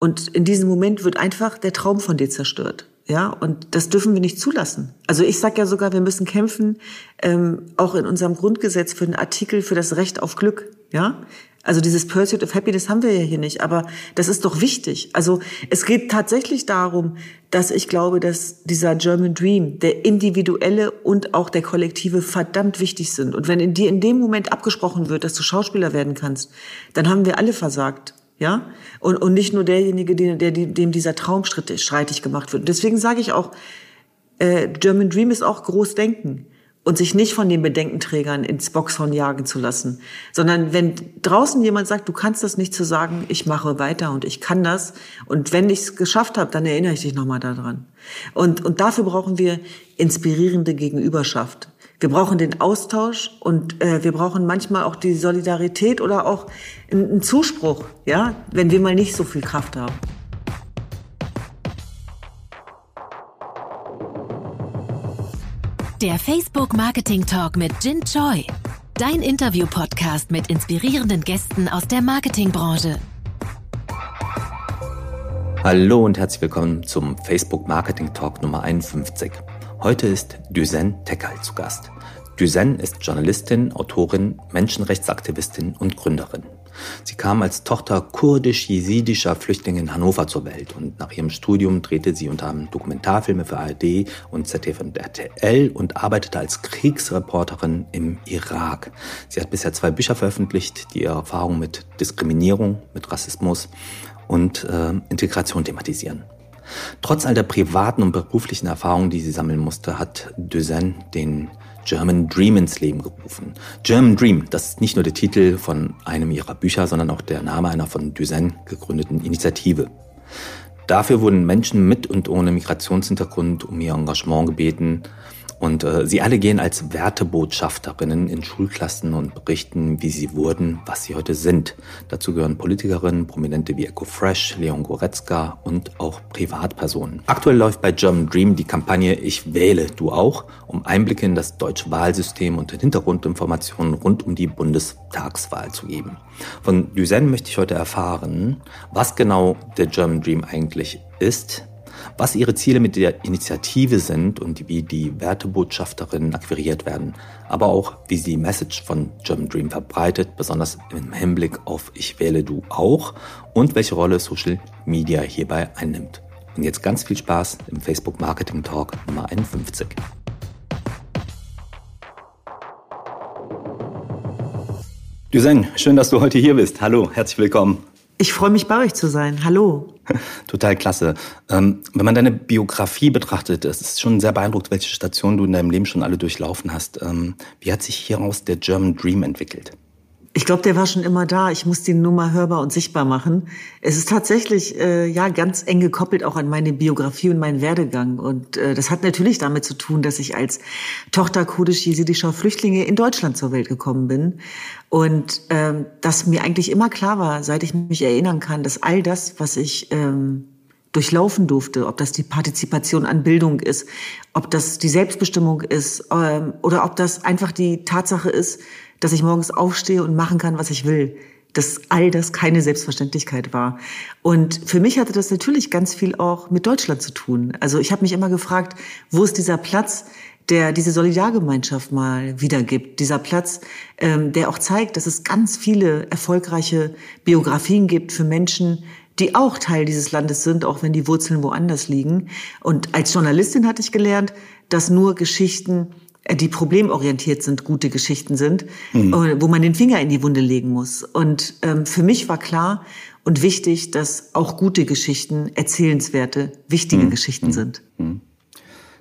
Und in diesem Moment wird einfach der Traum von dir zerstört. Ja, und das dürfen wir nicht zulassen. Also ich sage ja sogar, wir müssen kämpfen, ähm, auch in unserem Grundgesetz für den Artikel für das Recht auf Glück. Ja, also dieses Pursuit of Happiness haben wir ja hier nicht, aber das ist doch wichtig. Also es geht tatsächlich darum, dass ich glaube, dass dieser German Dream, der individuelle und auch der kollektive verdammt wichtig sind. Und wenn in dir in dem Moment abgesprochen wird, dass du Schauspieler werden kannst, dann haben wir alle versagt. Ja? Und, und nicht nur derjenige, der, der, dem dieser Traum streitig gemacht wird. deswegen sage ich auch, äh, German Dream ist auch Großdenken und sich nicht von den Bedenkenträgern ins Boxhorn jagen zu lassen, sondern wenn draußen jemand sagt, du kannst das nicht zu sagen, ich mache weiter und ich kann das und wenn ich es geschafft habe, dann erinnere ich dich nochmal daran. Und, und dafür brauchen wir inspirierende Gegenüberschaft. Wir brauchen den Austausch und äh, wir brauchen manchmal auch die Solidarität oder auch einen Zuspruch, ja, wenn wir mal nicht so viel Kraft haben. Der Facebook Marketing Talk mit Jin Choi. Dein Interview-Podcast mit inspirierenden Gästen aus der Marketingbranche. Hallo und herzlich willkommen zum Facebook Marketing Talk Nummer 51. Heute ist Düsen Tekal zu Gast. Düsen ist Journalistin, Autorin, Menschenrechtsaktivistin und Gründerin. Sie kam als Tochter kurdisch-jesidischer Flüchtlinge in Hannover zur Welt und nach ihrem Studium drehte sie unter anderem Dokumentarfilme für ARD und ZDF und RTL und arbeitete als Kriegsreporterin im Irak. Sie hat bisher zwei Bücher veröffentlicht, die ihre Erfahrungen mit Diskriminierung, mit Rassismus und äh, Integration thematisieren. Trotz all der privaten und beruflichen Erfahrungen, die sie sammeln musste, hat Duzen den German Dream ins Leben gerufen. German Dream, das ist nicht nur der Titel von einem ihrer Bücher, sondern auch der Name einer von Duzen gegründeten Initiative. Dafür wurden Menschen mit und ohne Migrationshintergrund um ihr Engagement gebeten, und äh, sie alle gehen als Wertebotschafterinnen in Schulklassen und berichten, wie sie wurden, was sie heute sind. Dazu gehören Politikerinnen, Prominente wie Echo Fresh, Leon Goretzka und auch Privatpersonen. Aktuell läuft bei German Dream die Kampagne Ich wähle, du auch, um Einblicke in das deutsche Wahlsystem und Hintergrundinformationen rund um die Bundestagswahl zu geben. Von Duzen möchte ich heute erfahren, was genau der German Dream eigentlich ist, was ihre Ziele mit der Initiative sind und wie die Wertebotschafterinnen akquiriert werden, aber auch wie sie die Message von German Dream verbreitet, besonders im Hinblick auf Ich wähle du auch und welche Rolle Social Media hierbei einnimmt. Und jetzt ganz viel Spaß im Facebook Marketing Talk Nummer 51. Düsen, schön, dass du heute hier bist. Hallo, herzlich willkommen. Ich freue mich, bei euch zu sein. Hallo. Total klasse. Ähm, wenn man deine Biografie betrachtet, es ist schon sehr beeindruckt, welche Stationen du in deinem Leben schon alle durchlaufen hast. Ähm, wie hat sich hieraus der German Dream entwickelt? Ich glaube, der war schon immer da. Ich muss die Nummer hörbar und sichtbar machen. Es ist tatsächlich äh, ja ganz eng gekoppelt auch an meine Biografie und meinen Werdegang. Und äh, das hat natürlich damit zu tun, dass ich als Tochter kurdisch-jesidischer Flüchtlinge in Deutschland zur Welt gekommen bin. Und ähm, dass mir eigentlich immer klar war, seit ich mich erinnern kann, dass all das, was ich ähm, durchlaufen durfte, ob das die Partizipation an Bildung ist, ob das die Selbstbestimmung ist ähm, oder ob das einfach die Tatsache ist, dass ich morgens aufstehe und machen kann, was ich will. Dass all das keine Selbstverständlichkeit war. Und für mich hatte das natürlich ganz viel auch mit Deutschland zu tun. Also ich habe mich immer gefragt, wo ist dieser Platz, der diese Solidargemeinschaft mal wiedergibt. Dieser Platz, ähm, der auch zeigt, dass es ganz viele erfolgreiche Biografien gibt für Menschen, die auch Teil dieses Landes sind, auch wenn die Wurzeln woanders liegen. Und als Journalistin hatte ich gelernt, dass nur Geschichten die problemorientiert sind, gute Geschichten sind, mhm. Äh, wo man den Finger in die Wunde legen muss. Und ähm, für mich war klar und wichtig, dass auch gute Geschichten erzählenswerte, wichtige mhm. Geschichten mhm. sind. Mhm.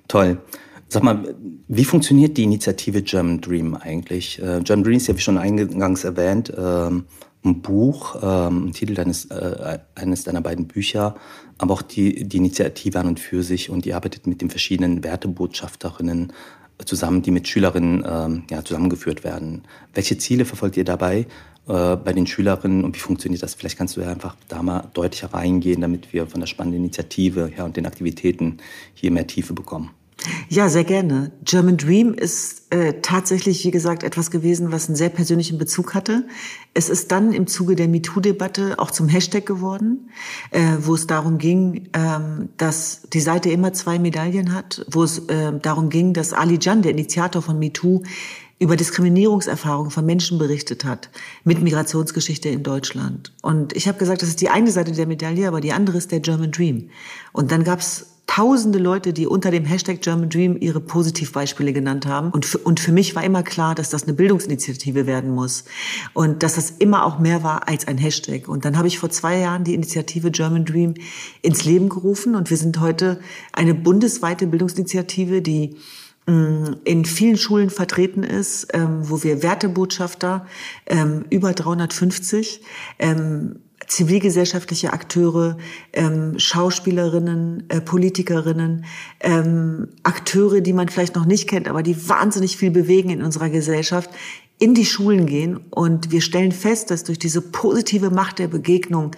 Toll. Sag mal, wie funktioniert die Initiative German Dream eigentlich? Äh, German Dream ist ja, wie schon eingangs erwähnt, ähm, ein Buch, ähm, ein Titel deines, äh, eines deiner beiden Bücher, aber auch die, die Initiative an und für sich und ihr arbeitet mit den verschiedenen Wertebotschafterinnen zusammen, die mit Schülerinnen ähm, ja, zusammengeführt werden. Welche Ziele verfolgt ihr dabei äh, bei den Schülerinnen und wie funktioniert das? Vielleicht kannst du ja einfach da mal deutlicher reingehen, damit wir von der spannenden Initiative ja, und den Aktivitäten hier mehr Tiefe bekommen. Ja, sehr gerne. German Dream ist äh, tatsächlich, wie gesagt, etwas gewesen, was einen sehr persönlichen Bezug hatte. Es ist dann im Zuge der MeToo-Debatte auch zum Hashtag geworden, äh, wo es darum ging, ähm, dass die Seite immer zwei Medaillen hat, wo es äh, darum ging, dass Ali Jan, der Initiator von MeToo, über Diskriminierungserfahrungen von Menschen berichtet hat mit Migrationsgeschichte in Deutschland. Und ich habe gesagt, das ist die eine Seite der Medaille, aber die andere ist der German Dream. Und dann gab es tausende Leute, die unter dem Hashtag German Dream ihre Positivbeispiele genannt haben. Und für, und für mich war immer klar, dass das eine Bildungsinitiative werden muss. Und dass das immer auch mehr war als ein Hashtag. Und dann habe ich vor zwei Jahren die Initiative German Dream ins Leben gerufen. Und wir sind heute eine bundesweite Bildungsinitiative, die mm, in vielen Schulen vertreten ist, ähm, wo wir Wertebotschafter, ähm, über 350, ähm, zivilgesellschaftliche Akteure, ähm, Schauspielerinnen, äh, Politikerinnen, ähm, Akteure, die man vielleicht noch nicht kennt, aber die wahnsinnig viel bewegen in unserer Gesellschaft, in die Schulen gehen. Und wir stellen fest, dass durch diese positive Macht der Begegnung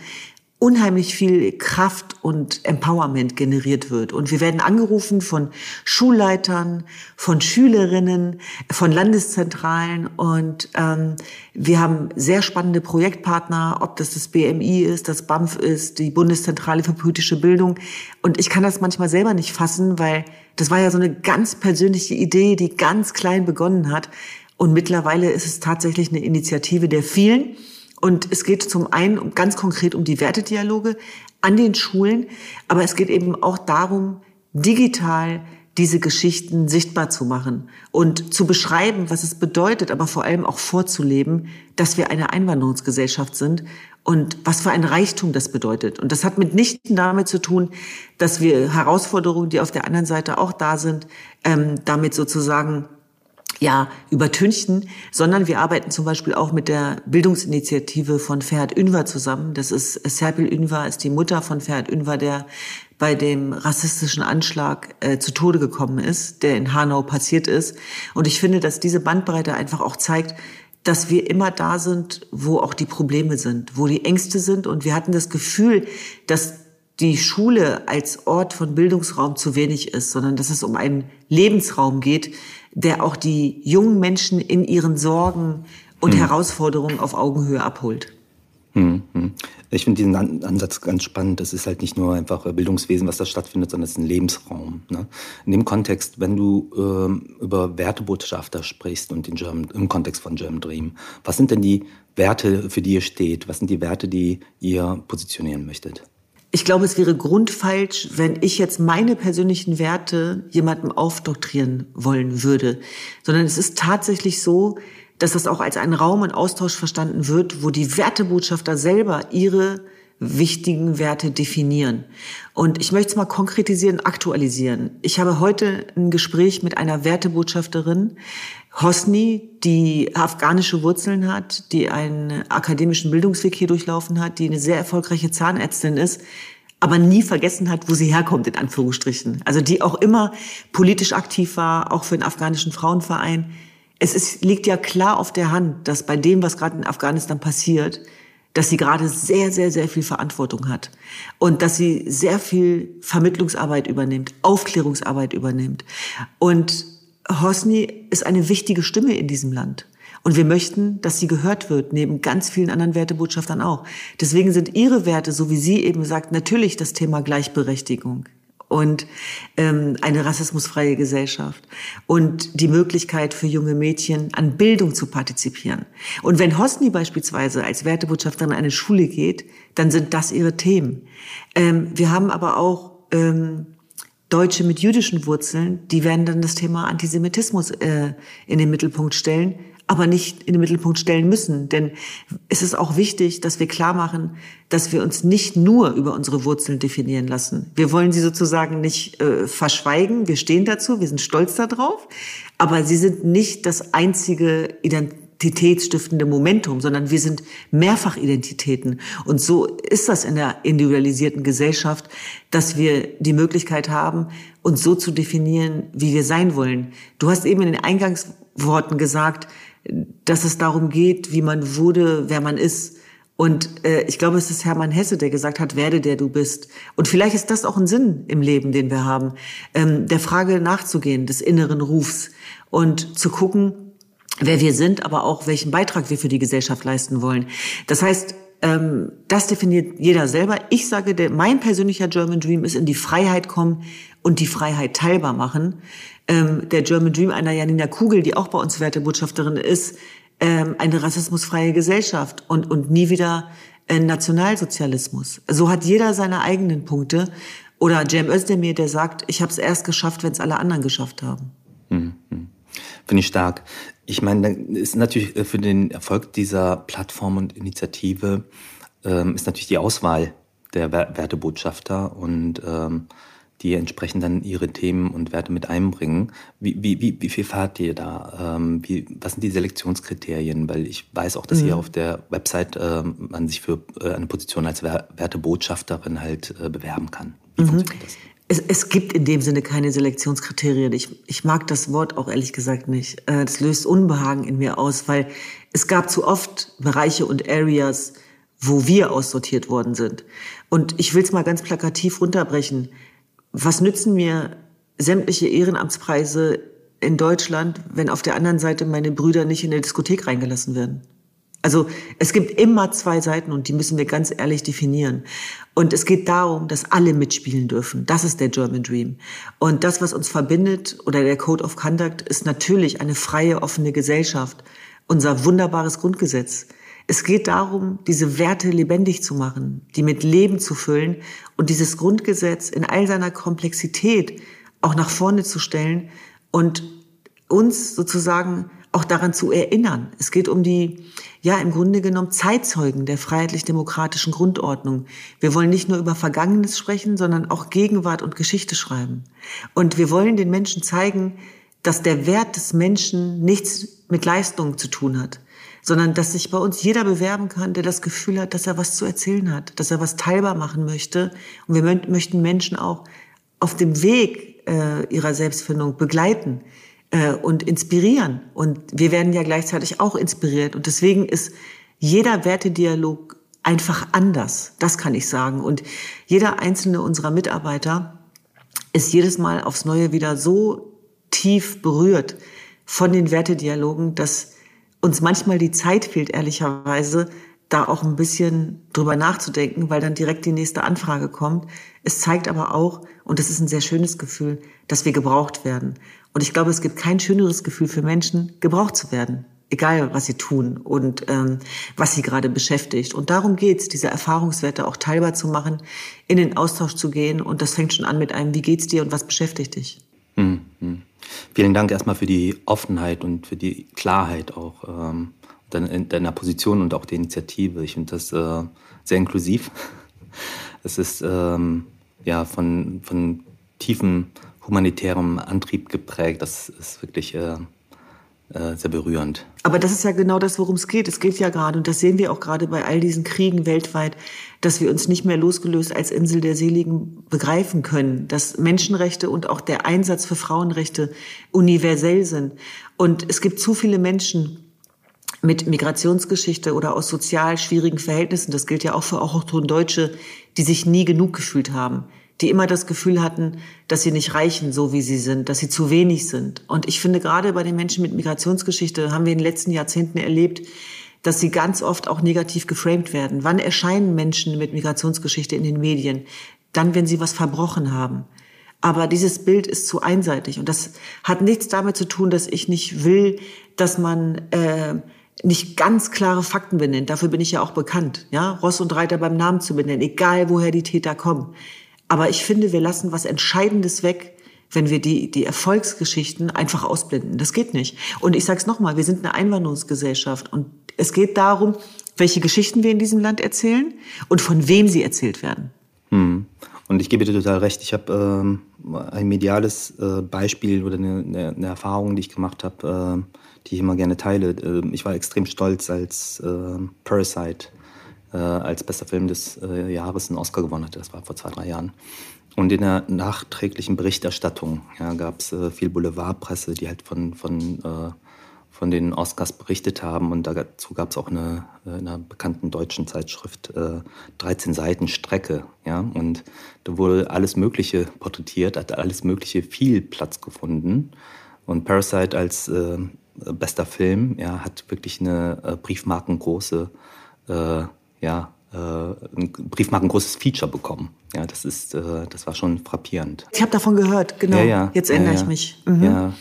unheimlich viel Kraft und Empowerment generiert wird. Und wir werden angerufen von Schulleitern, von Schülerinnen, von Landeszentralen und ähm, wir haben sehr spannende Projektpartner, ob das das BMI ist, das BAMF ist, die Bundeszentrale für politische Bildung. Und ich kann das manchmal selber nicht fassen, weil das war ja so eine ganz persönliche Idee, die ganz klein begonnen hat. Und mittlerweile ist es tatsächlich eine Initiative der vielen. Und es geht zum einen ganz konkret um die Wertedialoge an den Schulen, aber es geht eben auch darum, digital diese Geschichten sichtbar zu machen und zu beschreiben, was es bedeutet, aber vor allem auch vorzuleben, dass wir eine Einwanderungsgesellschaft sind und was für ein Reichtum das bedeutet. Und das hat mitnichten damit zu tun, dass wir Herausforderungen, die auf der anderen Seite auch da sind, ähm, damit sozusagen ja, übertünchten, sondern wir arbeiten zum Beispiel auch mit der Bildungsinitiative von Ferhat Ünver zusammen. Das ist Serpil Ünver, ist die Mutter von Ferhat Ünver, der bei dem rassistischen Anschlag äh, zu Tode gekommen ist, der in Hanau passiert ist. Und ich finde, dass diese Bandbreite einfach auch zeigt, dass wir immer da sind, wo auch die Probleme sind, wo die Ängste sind. Und wir hatten das Gefühl, dass die Schule als Ort von Bildungsraum zu wenig ist, sondern dass es um einen Lebensraum geht, der auch die jungen Menschen in ihren Sorgen und hm. Herausforderungen auf Augenhöhe abholt. Hm, hm. Ich finde diesen Ansatz ganz spannend. Das ist halt nicht nur einfach Bildungswesen, was da stattfindet, sondern es ist ein Lebensraum. Ne? In dem Kontext, wenn du ähm, über Wertebotschafter sprichst und German, im Kontext von German Dream, was sind denn die Werte, für die ihr steht? Was sind die Werte, die ihr positionieren möchtet? Ich glaube, es wäre grundfalsch, wenn ich jetzt meine persönlichen Werte jemandem aufdoktrieren wollen würde, sondern es ist tatsächlich so, dass das auch als ein Raum und Austausch verstanden wird, wo die Wertebotschafter selber ihre wichtigen Werte definieren. Und ich möchte es mal konkretisieren, aktualisieren. Ich habe heute ein Gespräch mit einer Wertebotschafterin, Hosni, die afghanische Wurzeln hat, die einen akademischen Bildungsweg hier durchlaufen hat, die eine sehr erfolgreiche Zahnärztin ist, aber nie vergessen hat, wo sie herkommt, in Anführungsstrichen. Also die auch immer politisch aktiv war, auch für den afghanischen Frauenverein. Es ist, liegt ja klar auf der Hand, dass bei dem, was gerade in Afghanistan passiert, dass sie gerade sehr, sehr, sehr viel Verantwortung hat und dass sie sehr viel Vermittlungsarbeit übernimmt, Aufklärungsarbeit übernimmt. Und Hosni ist eine wichtige Stimme in diesem Land. Und wir möchten, dass sie gehört wird, neben ganz vielen anderen Wertebotschaftern auch. Deswegen sind ihre Werte, so wie sie eben sagt, natürlich das Thema Gleichberechtigung und ähm, eine rassismusfreie Gesellschaft und die Möglichkeit für junge Mädchen an Bildung zu partizipieren. Und wenn Hosni beispielsweise als Wertebotschafterin an eine Schule geht, dann sind das ihre Themen. Ähm, wir haben aber auch ähm, Deutsche mit jüdischen Wurzeln, die werden dann das Thema Antisemitismus äh, in den Mittelpunkt stellen aber nicht in den Mittelpunkt stellen müssen. Denn es ist auch wichtig, dass wir klar machen, dass wir uns nicht nur über unsere Wurzeln definieren lassen. Wir wollen sie sozusagen nicht äh, verschweigen. Wir stehen dazu, wir sind stolz darauf. Aber sie sind nicht das einzige identitätsstiftende Momentum, sondern wir sind Mehrfachidentitäten. Und so ist das in der individualisierten Gesellschaft, dass wir die Möglichkeit haben, uns so zu definieren, wie wir sein wollen. Du hast eben in den Eingangsworten gesagt, dass es darum geht, wie man wurde, wer man ist. Und äh, ich glaube, es ist Hermann Hesse, der gesagt hat, werde der du bist. Und vielleicht ist das auch ein Sinn im Leben, den wir haben, ähm, der Frage nachzugehen, des inneren Rufs und zu gucken, wer wir sind, aber auch welchen Beitrag wir für die Gesellschaft leisten wollen. Das heißt, ähm, das definiert jeder selber. Ich sage, mein persönlicher German Dream ist in die Freiheit kommen und die Freiheit teilbar machen. Ähm, der German Dream einer Janina Kugel, die auch bei uns Wertebotschafterin ist, ähm, eine rassismusfreie Gesellschaft und, und nie wieder äh, Nationalsozialismus. So hat jeder seine eigenen Punkte. Oder Cem Özdemir, der sagt, ich habe es erst geschafft, wenn es alle anderen geschafft haben. Mhm. Finde ich stark. Ich meine, ist natürlich äh, für den Erfolg dieser Plattform und Initiative ähm, ist natürlich die Auswahl der Wertebotschafter und ähm, die entsprechend dann ihre Themen und Werte mit einbringen. Wie, wie, wie, wie viel fahrt ihr da? Ähm, wie, was sind die Selektionskriterien? Weil ich weiß auch, dass mhm. ihr auf der Website ähm, man sich für äh, eine Position als Wertebotschafterin halt äh, bewerben kann. Wie mhm. funktioniert das? Es, es gibt in dem Sinne keine Selektionskriterien. Ich, ich mag das Wort auch ehrlich gesagt nicht. Äh, das löst Unbehagen in mir aus, weil es gab zu oft Bereiche und Areas, wo wir aussortiert worden sind. Und ich will es mal ganz plakativ runterbrechen was nützen mir sämtliche Ehrenamtspreise in Deutschland, wenn auf der anderen Seite meine Brüder nicht in der Diskothek reingelassen werden? Also es gibt immer zwei Seiten und die müssen wir ganz ehrlich definieren. Und es geht darum, dass alle mitspielen dürfen. Das ist der German Dream. Und das, was uns verbindet oder der Code of Conduct, ist natürlich eine freie, offene Gesellschaft. Unser wunderbares Grundgesetz. Es geht darum, diese Werte lebendig zu machen, die mit Leben zu füllen und dieses Grundgesetz in all seiner Komplexität auch nach vorne zu stellen und uns sozusagen auch daran zu erinnern. Es geht um die, ja, im Grunde genommen Zeitzeugen der freiheitlich-demokratischen Grundordnung. Wir wollen nicht nur über Vergangenes sprechen, sondern auch Gegenwart und Geschichte schreiben. Und wir wollen den Menschen zeigen, dass der Wert des Menschen nichts mit Leistung zu tun hat, sondern dass sich bei uns jeder bewerben kann, der das Gefühl hat, dass er was zu erzählen hat, dass er was teilbar machen möchte. Und wir möchten Menschen auch auf dem Weg äh, ihrer Selbstfindung begleiten äh, und inspirieren. Und wir werden ja gleichzeitig auch inspiriert. Und deswegen ist jeder Wertedialog einfach anders. Das kann ich sagen. Und jeder einzelne unserer Mitarbeiter ist jedes Mal aufs Neue wieder so tief berührt von den Wertedialogen, dass uns manchmal die Zeit fehlt, ehrlicherweise, da auch ein bisschen drüber nachzudenken, weil dann direkt die nächste Anfrage kommt. Es zeigt aber auch, und das ist ein sehr schönes Gefühl, dass wir gebraucht werden. Und ich glaube, es gibt kein schöneres Gefühl für Menschen, gebraucht zu werden. Egal, was sie tun und ähm, was sie gerade beschäftigt. Und darum geht's, diese Erfahrungswerte auch teilbar zu machen, in den Austausch zu gehen. Und das fängt schon an mit einem, wie geht's dir und was beschäftigt dich? Mhm. Vielen Dank erstmal für die Offenheit und für die Klarheit auch ähm, deiner Position und auch der Initiative. Ich finde das äh, sehr inklusiv. Es ist ähm, ja von, von tiefem humanitärem Antrieb geprägt. Das ist wirklich äh, äh, sehr berührend. Aber das ist ja genau das, worum es geht. Es geht ja gerade, und das sehen wir auch gerade bei all diesen Kriegen weltweit, dass wir uns nicht mehr losgelöst als Insel der Seligen begreifen können, dass Menschenrechte und auch der Einsatz für Frauenrechte universell sind. Und es gibt zu viele Menschen, mit Migrationsgeschichte oder aus sozial schwierigen Verhältnissen, das gilt ja auch für Autochton Deutsche, die sich nie genug gefühlt haben, die immer das Gefühl hatten, dass sie nicht reichen, so wie sie sind, dass sie zu wenig sind. Und ich finde, gerade bei den Menschen mit Migrationsgeschichte haben wir in den letzten Jahrzehnten erlebt, dass sie ganz oft auch negativ geframed werden. Wann erscheinen Menschen mit Migrationsgeschichte in den Medien? Dann, wenn sie was verbrochen haben. Aber dieses Bild ist zu einseitig und das hat nichts damit zu tun, dass ich nicht will, dass man äh, nicht ganz klare Fakten benennt. Dafür bin ich ja auch bekannt, ja, Ross und Reiter beim Namen zu benennen, egal woher die Täter kommen. Aber ich finde, wir lassen was Entscheidendes weg, wenn wir die, die Erfolgsgeschichten einfach ausblenden. Das geht nicht. Und ich sage es nochmal, wir sind eine Einwanderungsgesellschaft und es geht darum, welche Geschichten wir in diesem Land erzählen und von wem sie erzählt werden. Hm. Und ich gebe dir total recht. Ich habe ähm, ein mediales äh, Beispiel oder eine, eine, Erfahrung, die ich gemacht habe, äh, die ich immer gerne teile. Äh, ich war extrem stolz, als äh, Parasite äh, als bester Film des äh, Jahres einen Oscar gewonnen hatte. Das war vor zwei, drei Jahren. Und in der nachträglichen Berichterstattung ja, gab es äh, viel Boulevardpresse, die halt von, von, äh, von den Oscars berichtet haben. Und dazu gab es auch eine, äh, in einer bekannten deutschen Zeitschrift äh, 13 Seiten Strecke. Ja? Und da wurde alles Mögliche porträtiert, hat alles Mögliche viel Platz gefunden. Und Parasite als äh, bester Film ja, hat wirklich eine äh, briefmarkengroße, äh, ja, äh, ein briefmarkengroßes Feature bekommen. Ja, das ist, äh, das war schon frappierend. Ich habe davon gehört, genau. Ja, ja, Jetzt ändere ja, ich mich. Mhm. Ja.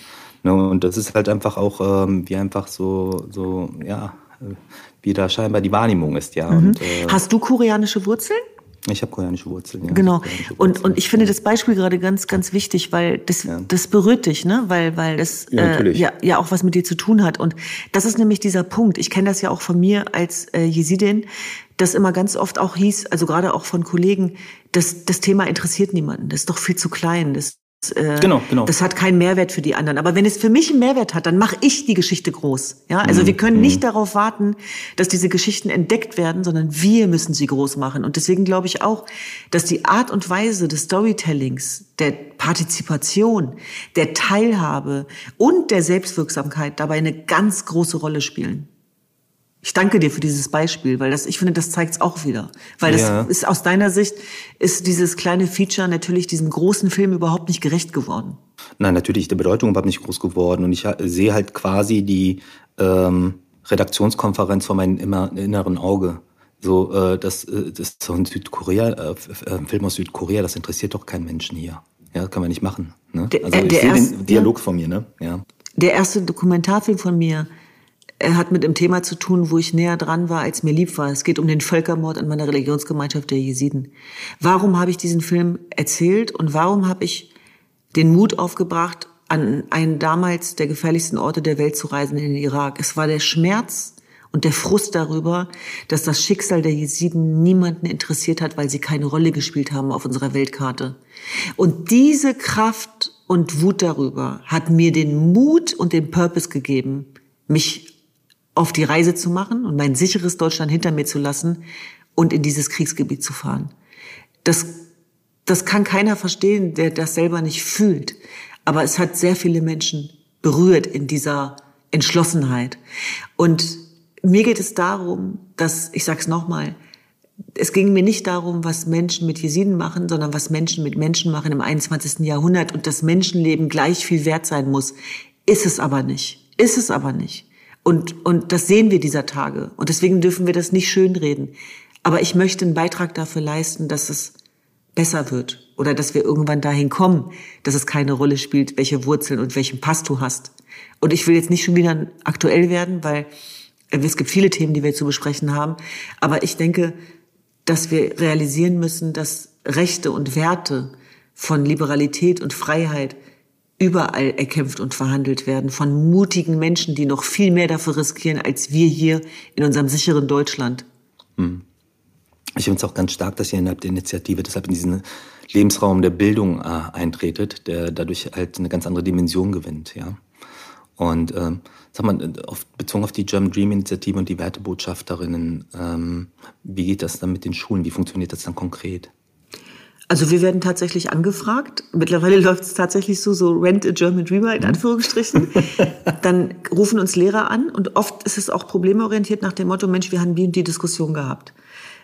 Ne, und das ist halt einfach auch ähm, wie einfach so, so, ja, wie da scheinbar die Wahrnehmung ist, ja. Mhm. Und, äh, Hast du koreanische Wurzeln? Ich habe koreanische Wurzeln, ja. Genau. Wurzeln. Und, und ich finde das Beispiel gerade ganz, ganz wichtig, weil das, ja. das berührt dich, ne? Weil, weil das ja, äh, ja, ja auch was mit dir zu tun hat. Und das ist nämlich dieser Punkt. Ich kenne das ja auch von mir als äh, Jesidin, das immer ganz oft auch hieß, also gerade auch von Kollegen, das, das Thema interessiert niemanden. Das ist doch viel zu klein. Das, äh, genau, genau. Das hat keinen Mehrwert für die anderen. Aber wenn es für mich einen Mehrwert hat, dann mache ich die Geschichte groß. Ja, also mhm. wir können nicht mhm. darauf warten, dass diese Geschichten entdeckt werden, sondern wir müssen sie groß machen. Und deswegen glaube ich auch, dass die Art und Weise des Storytellings, der Partizipation, der Teilhabe und der Selbstwirksamkeit dabei eine ganz große Rolle spielen. Ich danke dir für dieses Beispiel, weil das, ich finde, das zeigt es auch wieder. Weil das ja. ist aus deiner Sicht, ist dieses kleine Feature natürlich diesem großen Film überhaupt nicht gerecht geworden. Nein, natürlich, der Bedeutung überhaupt nicht groß geworden. Und ich sehe halt quasi die ähm, Redaktionskonferenz vor meinem inneren Auge. So, äh, das, äh, das ist so ein Südkorea, äh, äh, Film aus Südkorea, das interessiert doch keinen Menschen hier. Ja, kann man nicht machen. Ne? Der, also äh, ich sehe den Dialog von mir, ne? Ja. Der erste Dokumentarfilm von mir, er hat mit einem Thema zu tun, wo ich näher dran war, als mir lieb war. Es geht um den Völkermord an meiner Religionsgemeinschaft der Jesiden. Warum habe ich diesen Film erzählt und warum habe ich den Mut aufgebracht, an einen damals der gefährlichsten Orte der Welt zu reisen in den Irak? Es war der Schmerz und der Frust darüber, dass das Schicksal der Jesiden niemanden interessiert hat, weil sie keine Rolle gespielt haben auf unserer Weltkarte. Und diese Kraft und Wut darüber hat mir den Mut und den Purpose gegeben, mich auf die Reise zu machen und mein sicheres Deutschland hinter mir zu lassen und in dieses Kriegsgebiet zu fahren. Das, das kann keiner verstehen, der das selber nicht fühlt. Aber es hat sehr viele Menschen berührt in dieser Entschlossenheit. Und mir geht es darum, dass, ich sage es nochmal, es ging mir nicht darum, was Menschen mit Jesiden machen, sondern was Menschen mit Menschen machen im 21. Jahrhundert und das Menschenleben gleich viel wert sein muss. Ist es aber nicht. Ist es aber nicht. Und, und das sehen wir dieser Tage. Und deswegen dürfen wir das nicht schönreden. Aber ich möchte einen Beitrag dafür leisten, dass es besser wird oder dass wir irgendwann dahin kommen, dass es keine Rolle spielt, welche Wurzeln und welchen Pass du hast. Und ich will jetzt nicht schon wieder aktuell werden, weil es gibt viele Themen, die wir zu besprechen haben. Aber ich denke, dass wir realisieren müssen, dass Rechte und Werte von Liberalität und Freiheit überall erkämpft und verhandelt werden von mutigen Menschen, die noch viel mehr dafür riskieren als wir hier in unserem sicheren Deutschland. Hm. Ich finde es auch ganz stark, dass ihr innerhalb der Initiative deshalb in diesen Lebensraum der Bildung äh, eintretet, der dadurch halt eine ganz andere Dimension gewinnt, ja. Und ähm, sag mal, auf, bezogen auf die German Dream Initiative und die Wertebotschafterinnen, ähm, wie geht das dann mit den Schulen? Wie funktioniert das dann konkret? Also wir werden tatsächlich angefragt. Mittlerweile läuft es tatsächlich so, so Rent a German Dreamer in mhm. Anführungsstrichen. Dann rufen uns Lehrer an und oft ist es auch problemorientiert nach dem Motto, Mensch, wir haben die und die Diskussion gehabt.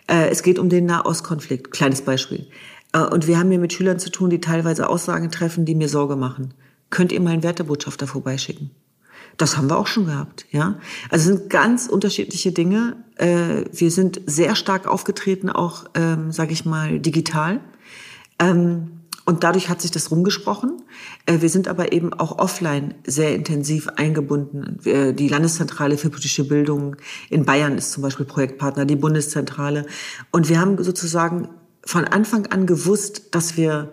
Äh, es geht um den Nahostkonflikt, kleines Beispiel. Äh, und wir haben hier mit Schülern zu tun, die teilweise Aussagen treffen, die mir Sorge machen. Könnt ihr mal einen Wertebotschafter vorbeischicken? Das haben wir auch schon gehabt, ja. Also es sind ganz unterschiedliche Dinge. Äh, wir sind sehr stark aufgetreten, auch, ähm, sage ich mal, digital. Ähm, und dadurch hat sich das rumgesprochen. Äh, wir sind aber eben auch offline sehr intensiv eingebunden. Die Landeszentrale für politische Bildung in Bayern ist zum Beispiel Projektpartner, die Bundeszentrale. Und wir haben sozusagen von Anfang an gewusst, dass wir